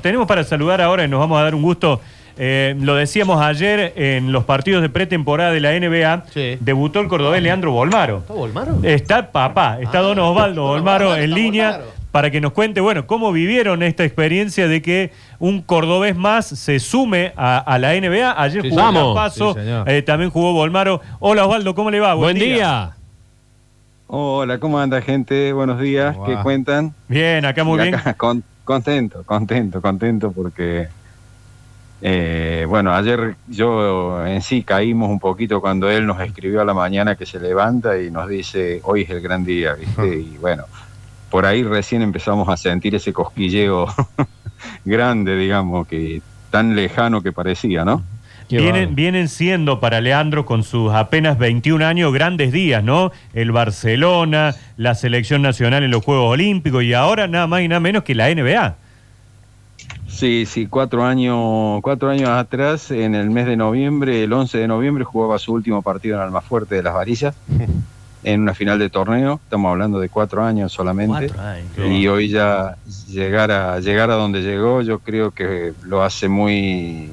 tenemos para saludar ahora y nos vamos a dar un gusto. Eh, lo decíamos ayer en los partidos de pretemporada de la NBA. Sí. Debutó el cordobés Leandro Bolmaro. ¿Está Volmaro? Está papá, está Ah, don Osvaldo don Bolmaro en línea Bolmaro. para que nos cuente, bueno, cómo vivieron esta experiencia de que un cordobés más se sume a, a la NBA. Ayer Sí, jugó. Paso, Sí, eh, también jugó Bolmaro. Hola Osvaldo, ¿cómo le va? Buen día. Hola, ¿cómo anda gente? Buenos días, ¿Cómo ¿qué cuentan? Bien, acá muy bien. con- contento, contento, contento porque, eh, bueno, ayer yo en sí caímos un poquito cuando él nos escribió a la mañana que se levanta y nos dice, hoy es el gran día, ¿viste? Y bueno, por ahí recién empezamos a sentir ese cosquilleo grande, digamos, que tan lejano que parecía, ¿no? Vienen, vienen siendo para Leandro con sus apenas 21 años grandes días, ¿no? El Barcelona, la selección nacional en los Juegos Olímpicos y ahora nada más y nada menos que la NBA. Sí, sí, cuatro años, cuatro años atrás, en el mes de noviembre, el 11 de noviembre, jugaba su último partido en Almafuerte de las Varillas, en una final de torneo, estamos hablando de cuatro años solamente, y hoy ya llegar a, llegar a donde llegó, yo creo que lo hace muy, mu-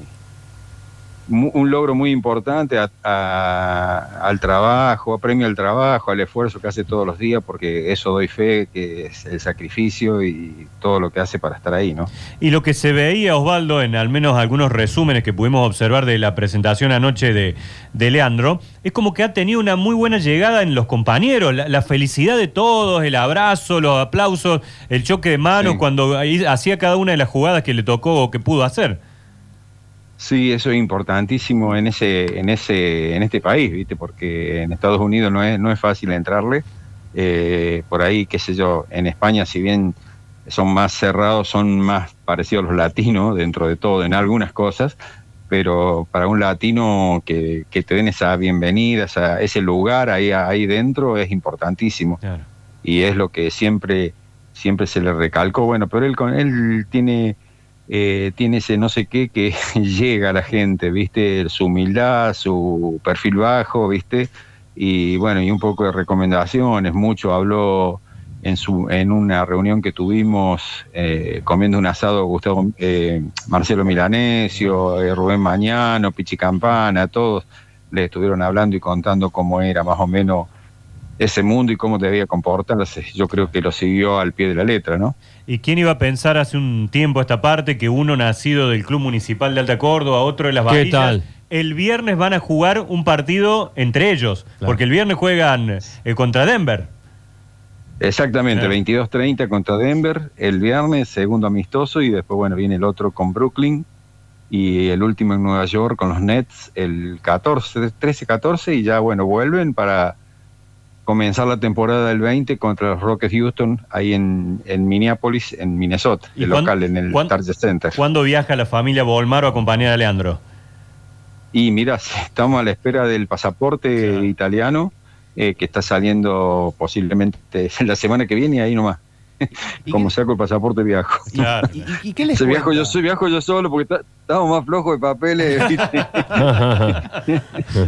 un logro muy importante a- a- al trabajo, premio al trabajo, al esfuerzo que hace todos los días, porque eso doy fe, que es el sacrificio y todo lo que hace para estar ahí, ¿no? Y lo que se veía, Osvaldo, en al menos algunos resúmenes que pudimos observar de la presentación anoche de, de Leandro, es como que ha tenido una muy buena llegada en los compañeros, la, la felicidad de todos, el abrazo, los aplausos, el choque de manos Sí. cuando hacía cada una de las jugadas que le tocó o que pudo hacer. Sí, eso es importantísimo en ese, en ese, en este país, viste, porque en Estados Unidos no es, no es fácil entrarle. Eh, por ahí, qué sé yo, en España, si bien son más cerrados, son más parecidos a los latinos dentro de todo, en algunas cosas, pero para un latino que, que te den esa bienvenida, esa- ese lugar ahí, ahí dentro es importantísimo Claro. y es lo que siempre siempre se le recalcó bueno pero él con él tiene eh, tiene ese no sé qué que llega a la gente viste su humildad su perfil bajo viste y bueno y un poco de recomendaciones. Mucho habló en su en una reunión que tuvimos eh, comiendo un asado Gustavo eh, Marcelo Milanesio eh, Rubén Mañano Pichi Campana todos le estuvieron hablando y contando cómo era más o menos ese mundo y cómo debía comportarse. Yo creo que lo siguió al pie de la letra, ¿no? ¿Y quién iba a pensar hace un tiempo a esta parte que uno nacido del Club Municipal de Alta Córdoba, otro de las ¿Qué Varillas, tal? el viernes van a jugar un partido entre ellos? Claro. Porque el viernes juegan eh, contra Denver. Exactamente, Claro. 22-30 contra Denver el viernes, segundo amistoso, y después, bueno, viene el otro con Brooklyn y el último en Nueva York con los Nets el 14, 13-14, y ya, bueno, vuelven para comenzar la temporada del 20 contra los Rockets Houston ahí en, en Minneapolis, en Minnesota, ¿Y el cuán- local, en el cuán- Target Center. ¿Cuándo viaja la familia Bolmaro a acompañar a Leandro? Y mira, estamos a la espera del pasaporte italiano eh, que está saliendo posiblemente la semana que viene y ahí nomás. ¿Y Como saco el pasaporte viajo. Claro. ¿Y, y- y qué les viajo yo, soy viajo yo solo porque estamos más flojos de papeles. ¿viste?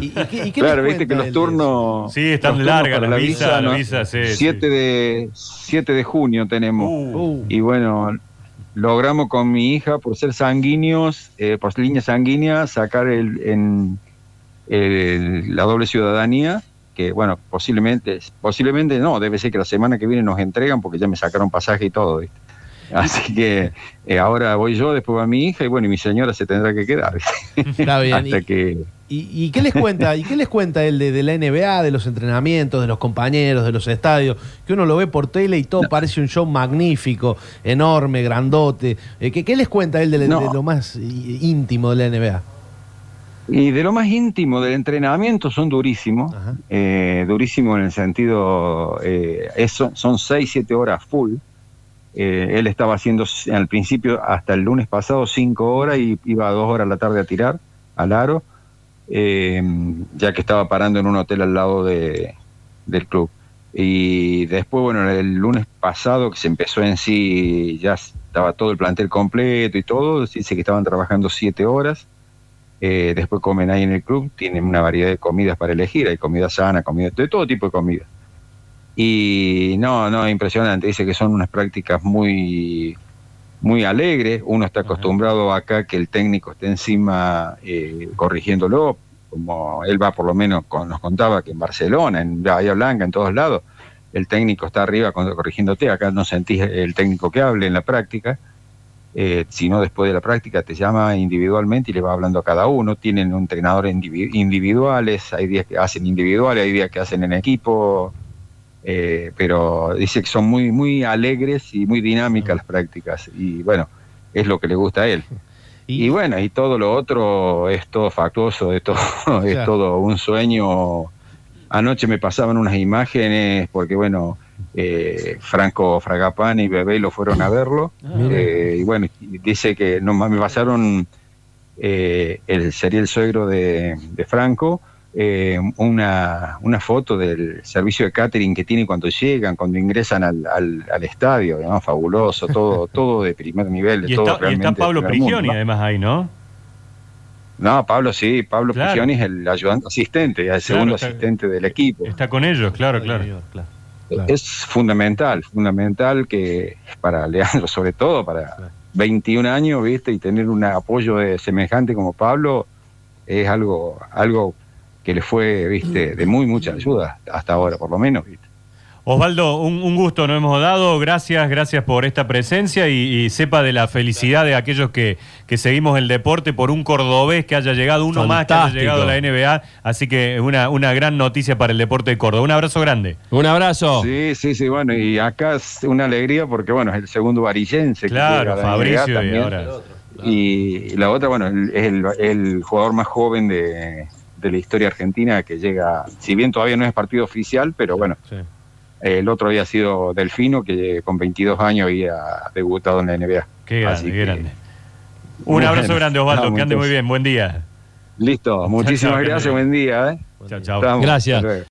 ¿Y, y qué, y qué claro, les viste que los turnos. Sí, están largas la visas, visa, visas, sí, 7 sí. de 7 de junio tenemos. Uh, Uh, Y bueno, logramos con mi hija, por ser sanguíneos, eh, por línea sanguínea, sacar el, en, el- la doble ciudadanía, que bueno, posiblemente, posiblemente no, debe ser que la semana que viene nos entregan porque ya me sacaron pasaje y todo, ¿viste? Así que eh, ahora voy yo, después va mi hija y bueno, y mi señora se tendrá que quedar. está bien. Hasta ¿Y, que... y- y qué les cuenta? ¿Y qué les cuenta él de, de la NBA, de los entrenamientos, de los compañeros, de los estadios? Que uno lo ve por tele y todo parece un show magnífico, enorme, grandote. Eh, ¿qué, qué les cuenta él de, de No. lo más í- íntimo de la NBA? Y de lo más íntimo del entrenamiento son durísimos, eh, durísimo en el sentido, eh, eso, son 6, 7 horas full. Eh, él estaba haciendo al principio, hasta el lunes pasado, 5 horas y iba a 2 horas a la tarde a tirar al aro, eh, ya que estaba parando en un hotel al lado de, del club. Y después, bueno, el lunes pasado que se empezó en sí, ya estaba todo el plantel completo y todo, dice que estaban trabajando 7 horas. Eh, después comen ahí en el club, tienen una variedad de comidas para elegir, hay comida sana, comida de todo tipo de comida. Y no, no, impresionante, dice que son unas prácticas muy muy alegre. Uno está acostumbrado acá que el técnico esté encima eh, corrigiéndolo, como él va por lo menos, con, nos contaba que en Barcelona, en Bahía Blanca, en todos lados, el técnico está arriba corrigiéndote. Acá no sentís el técnico que hable en la práctica. Eh, sino después de la práctica te llama individualmente y le va hablando a cada uno. Tienen entrenadores individuales, hay días que hacen individuales, hay días que hacen en equipo, eh, pero dice que son muy, muy alegres y muy dinámicas las prácticas y bueno, es lo que le gusta a él. Y, bueno, y todo lo otro es todo factuoso, es todo, es todo un sueño. Anoche me pasaban unas imágenes porque bueno, eh, Franco Fragapane y Bebé lo fueron a verlo. Ah, eh, y bueno, dice que no me pasaron, eh, el, sería el suegro de, Franco, una, una, foto del servicio de catering que tiene cuando llegan, cuando ingresan al, al, estadio, fabuloso, todo, todo de primer nivel. y, todo está, Pablo Prigioni además ahí, ¿no? No, Pablo sí, Pablo Prigioni es el ayudante asistente, el segundo asistente del equipo. Está con ellos, claro, claro. Es fundamental, fundamental que para Leandro, sobre todo para 21 años, ¿viste? Y tener un apoyo de semejante como Pablo es algo, algo que le fue, ¿viste? De muy mucha ayuda hasta ahora, por lo menos, ¿viste? Osvaldo, un, gusto nos hemos dado. Gracias, gracias por esta presencia y, sepa de la felicidad de aquellos que, seguimos el deporte por un cordobés que haya llegado, uno más que haya llegado a la NBA. Así que una, una gran noticia para el deporte de Córdoba. Un abrazo grande. Un abrazo. Sí, sí, sí. Bueno, y acá es una alegría porque, bueno, es el segundo varillense. Claro, Fabricio y ahora. Y la otra, bueno, es el, jugador más joven de, de, la historia argentina que llega, si bien todavía no es partido oficial, pero bueno. Sí el otro había sido Delfino, que con 22 años había debutado en la NBA. Qué grande, qué grande. Un abrazo grande, Osvaldo, que ande muy bien. Buen día. Listo, muchísimas gracias, buen día. ¿eh? Chao, chao. Gracias.